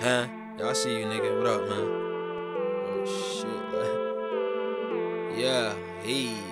Huh? Y'all see you, nigga. What up, man? Oh, shit. yeah, hey.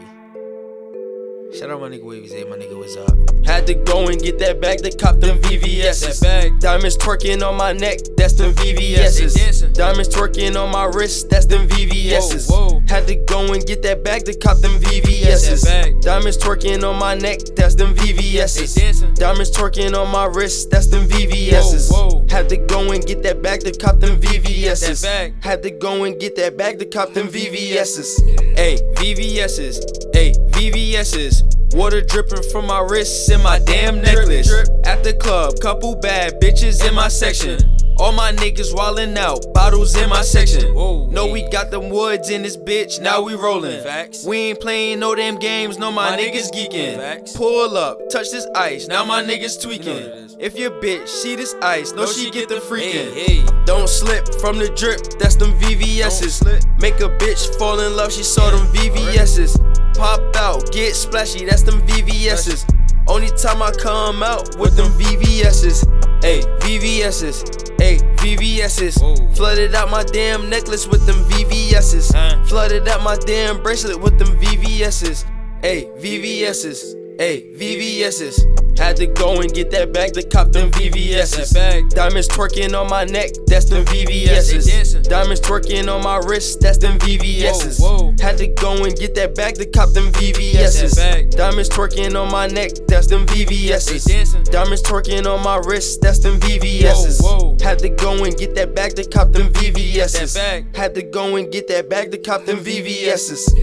Shout out my nigga Wavy Zay, my nigga, what's up? Had to go and get that bag to cop them VVS's. That bag. Diamonds twerking on my neck, that's them VVS's. Diamonds twerking on my wrist, that's them VVS's. Whoa, whoa. Had to go and get that bag to cop them VVS's. That bag. Diamonds twerking on my neck, that's them VVS's. Diamonds twerking on my wrist, that's them VVS's. Whoa, whoa. Had to go and get that bag to cop them VVS's. That bag. Had to go and get that bag to cop them VVS's. Hey, VVS's. Hey, VVS's. Water dripping from my wrists and my damn necklace. At the club, couple bad bitches in my section. All my niggas wildin' out, bottles in my section. Whoa. know we got them woods in this bitch, now we rollin'. Facts. We ain't playing no damn games, no my, My niggas niggas geeking. Facts. Pull up, touch this ice, now my niggas You know tweaking. what. If your bitch see this ice, know she get the freakin'. Hey, hey. Don't slip from the drip, that's them VVS's. Make a bitch fall in love, she saw them VVS's. Pop out, get splashy, that's them VVS's. Only time I come out with them VVS's. Hey, VVS's. Hey, VVS's. Whoa. Flooded out my damn necklace with them VVS's. Flooded out my damn bracelet with them VVS's. Hey, VVS's. Hey, VVS's. Had to go and get that bag to cop them VVS's. Bag. Diamonds twerking on my neck, that's them VVS's. Diamonds twerking on my wrist, that's them VVS's. Whoa, whoa. Had to go and get that bag to cop them VVS's. Diamonds twerking on my neck, that's them VVS's. Diamonds twerking on my wrist, that's them VVS's. Whoa. Had to go and get that bag to cop them VVS's. Had to go and get that bag to cop them VVS's.